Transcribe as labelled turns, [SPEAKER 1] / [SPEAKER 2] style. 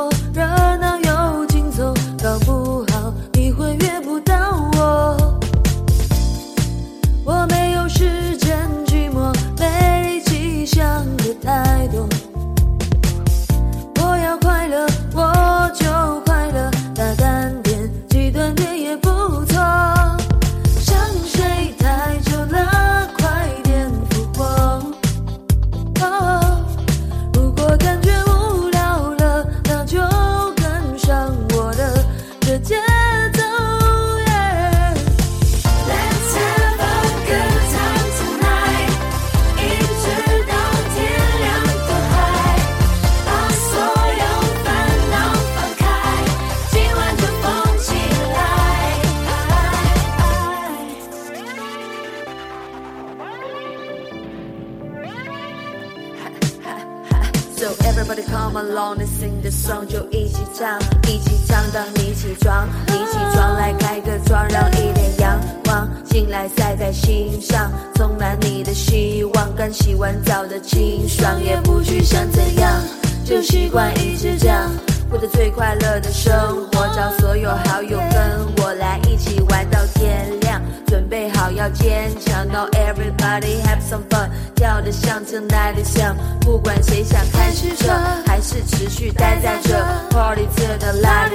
[SPEAKER 1] 我热 So Everybody come along and sing the song，就一起唱，一起唱，当你起床，你起床来开个窗，让一点阳光进来晒在心上，充满你的希望，刚洗完澡的清爽，也不去想怎样，就习惯一直这样，过着最快乐的生活，找所有好友跟我。要坚强，Now everybody have some fun，跳得像真爱的像不管谁想开始这，还是持续待在这，Party till the light.